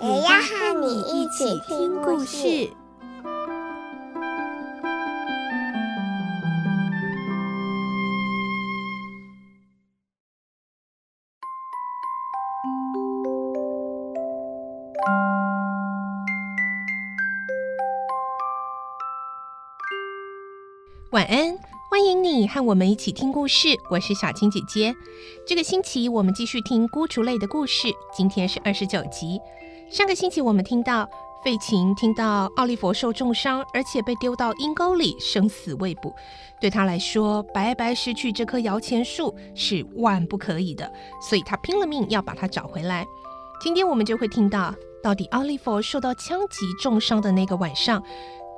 也要和你一起听故事。晚安，欢迎你和我们一起听故事。我是小青姐姐。这个星期我们继续听孤雏类的故事，今天是二十九集。上个星期我们听到费琴听到奥利弗受重伤，而且被丢到阴沟里，生死未卜。对他来说，白白失去这棵摇钱树是万不可以的，所以他拼了命要把它找回来。今天我们就会听到，到底奥利弗受到枪击重伤的那个晚上，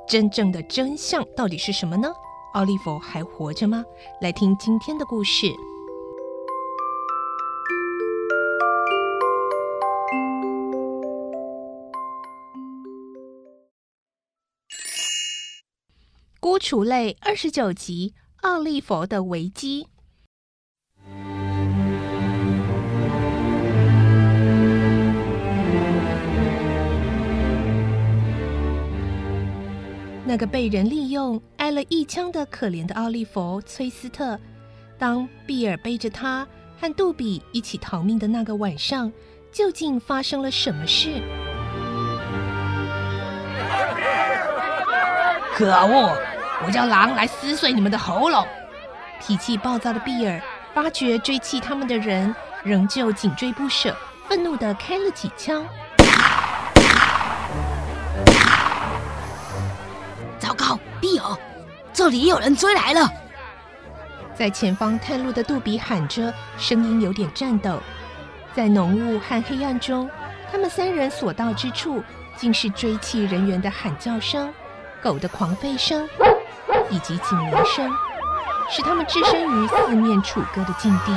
真正的真相到底是什么呢？奥利弗还活着吗？来听今天的故事。孤雏类二十九集：奥利佛的危机。那个被人利用、挨了一枪的可怜的奥利弗·崔斯特，当比尔背着他和杜比一起逃命的那个晚上，究竟发生了什么事？可恶！我叫狼来撕碎你们的喉咙！脾气暴躁的比尔发觉追击他们的人仍旧紧追不舍，愤怒的开了几枪。糟糕比尔，这里有人追来了！在前方探路的杜比喊着，声音有点颤抖。在浓雾和黑暗中，他们三人所到之处，竟是追气人员的喊叫声、狗的狂吠声以及警铃声，使他们置身于四面楚歌的境地。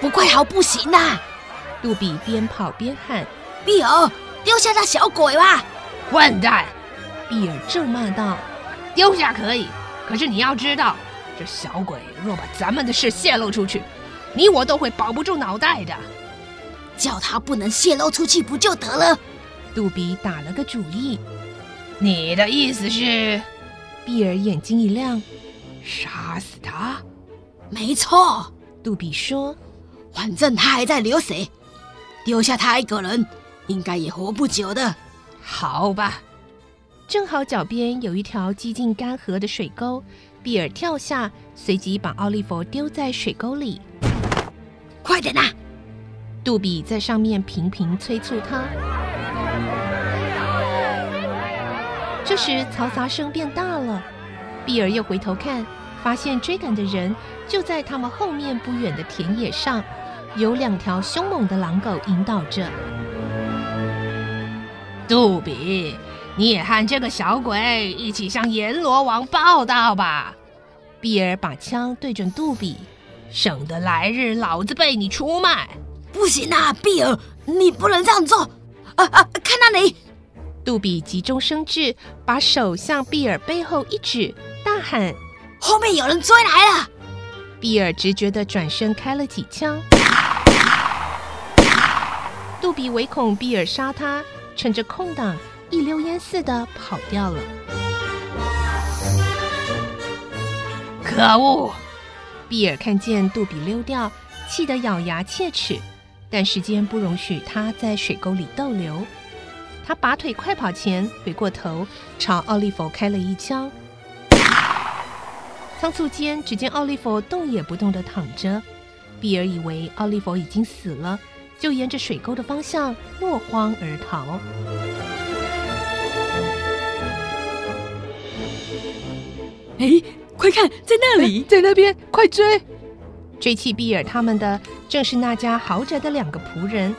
不快逃不行啊！杜比边跑边喊：“碧儿！”丢下那小鬼吧！混蛋！碧儿咒骂道：“丢下可以，可是你要知道，这小鬼若把咱们的事泄露出去，你我都会保不住脑袋的。叫他不能泄露出去，不就得了？”杜比打了个主意。你的意思是？比尔眼睛一亮：“杀死他？”没错，杜比说：“反正他还在流血，丢下他一个人。”应该也活不久的，好吧。正好脚边有一条几近干涸的水沟，比尔跳下，随即把奥利弗丢在水沟里。快点呐！杜比在上面频频催促他。这时嘈杂声变大了，碧儿又回头看，发现追赶的人就在他们后面不远的田野上，有两条凶猛的狼狗引导着。杜比，你也和这个小鬼一起向阎罗王报道吧！碧儿把枪对准杜比，省得来日老子被你出卖。不行啊，碧儿，你不能这样做！啊啊，看那里！杜比急中生智，把手向比尔背后一指，大喊：“后面有人追来了！”比尔直觉的转身开了几枪。杜比唯恐比尔杀他。趁着空档，一溜烟似的跑掉了。可恶！比尔看见杜比溜掉，气得咬牙切齿，但时间不容许他在水沟里逗留。他拔腿快跑前，回过头朝奥利弗开了一枪。仓促间，只见奥利弗动也不动地躺着。比尔以为奥利弗已经死了。就沿着水沟的方向落荒而逃。哎，快看，在那里，在那边，快追！追弃比尔他们的正是那家豪宅的两个仆人。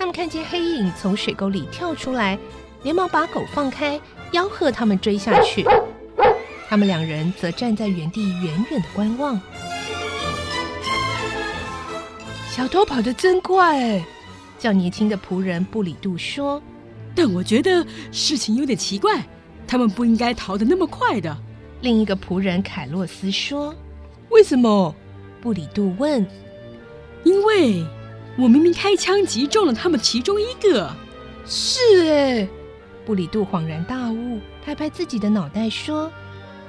他们看见黑影从水沟里跳出来，连忙把狗放开，吆喝他们追下去。他们两人则站在原地远远的观望。小偷跑得真快哎！较年轻的仆人布里杜说：“但我觉得事情有点奇怪，他们不应该逃得那么快的。”另一个仆人凯洛斯说：“为什么？”布里杜问：“因为我明明开枪击中了他们其中一个。”是哎，布里杜恍然大悟，拍拍自己的脑袋说：“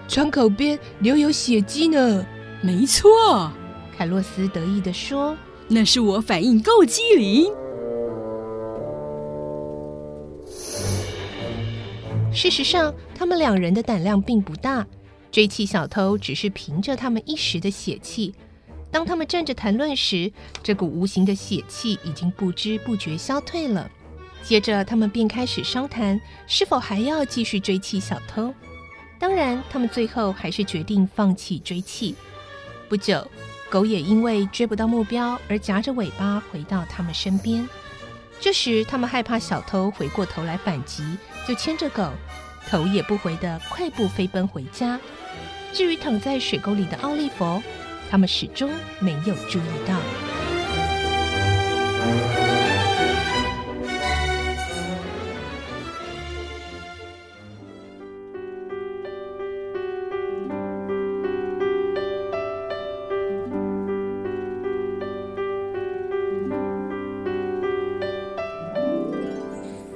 窗口边留有血迹呢。”没错，凯洛斯得意地说：“那是我反应够机灵。”事实上，他们两人的胆量并不大，追气小偷只是凭着他们一时的血气。当他们站着谈论时，这股无形的血气已经不知不觉消退了。接着，他们便开始商谈是否还要继续追缉小偷。当然，他们最后还是决定放弃追缉。不久，狗也因为追不到目标而夹着尾巴回到他们身边。这时，他们害怕小偷回过头来反击，就牵着狗，头也不回地快步飞奔回家。至于躺在水沟里的奥利弗，他们始终没有注意到。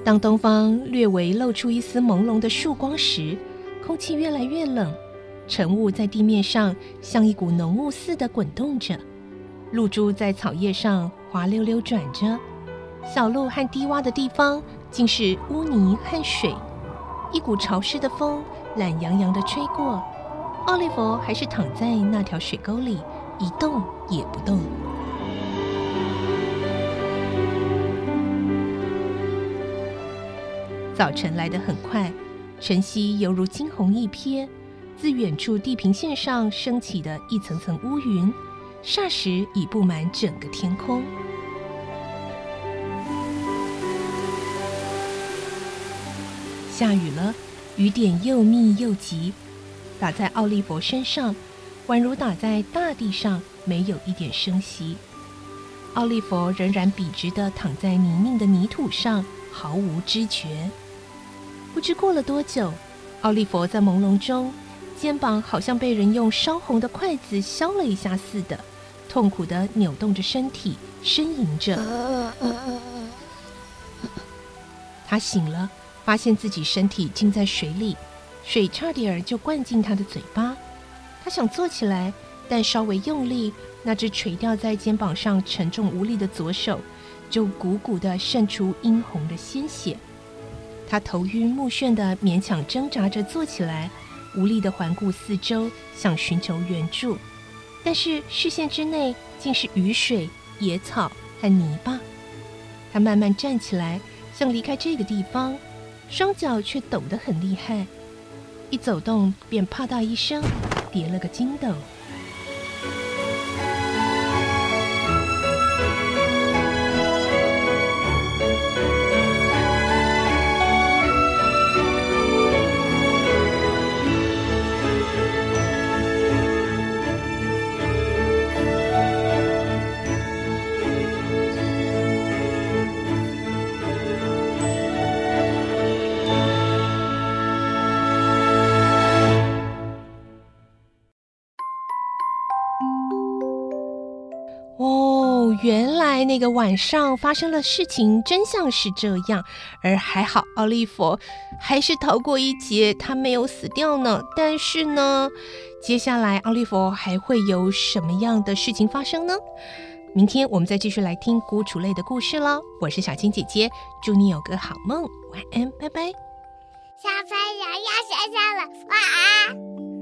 当东方略微露出一丝朦胧的曙光时，空气越来越冷。晨雾在地面上像一股浓雾似的滚动着，露珠在草叶上滑溜溜转着，小路和低洼的地方尽是污泥和水。一股潮湿的风懒洋洋地吹过，奥利弗还是躺在那条水沟里一动也不动。早晨来得很快，晨曦犹如惊鸿一瞥。自远处地平线上升起的一层层乌云，霎时已布满整个天空。下雨了，雨点又密又急，打在奥利弗身上，宛如打在大地上，没有一点声息。奥利弗仍然笔直地躺在泥泞的泥土上，毫无知觉。不知过了多久，奥利弗在朦胧中。肩膀好像被人用烧红的筷子削了一下似的，痛苦地扭动着身体，呻吟着。他醒了，发现自己身体浸在水里，水差点儿就灌进他的嘴巴。他想坐起来，但稍微用力，那只垂吊在肩膀上沉重无力的左手就鼓鼓地渗出殷红的鲜血。他头晕目眩地勉强挣扎着坐起来。无力的环顾四周，想寻求援助，但是视线之内竟是雨水、野草和泥巴。他慢慢站起来，想离开这个地方，双脚却抖得很厉害，一走动便啪嗒一声，跌了个筋斗。哦原来那个晚上发生的事情真相是这样，而还好奥利弗还是逃过一劫，他没有死掉呢。但是呢，接下来奥利弗还会有什么样的事情发生呢？明天我们再继续来听孤雏类的故事喽。我是小青姐姐，祝你有个好梦，晚安，拜拜。小朋友要睡觉了，晚安。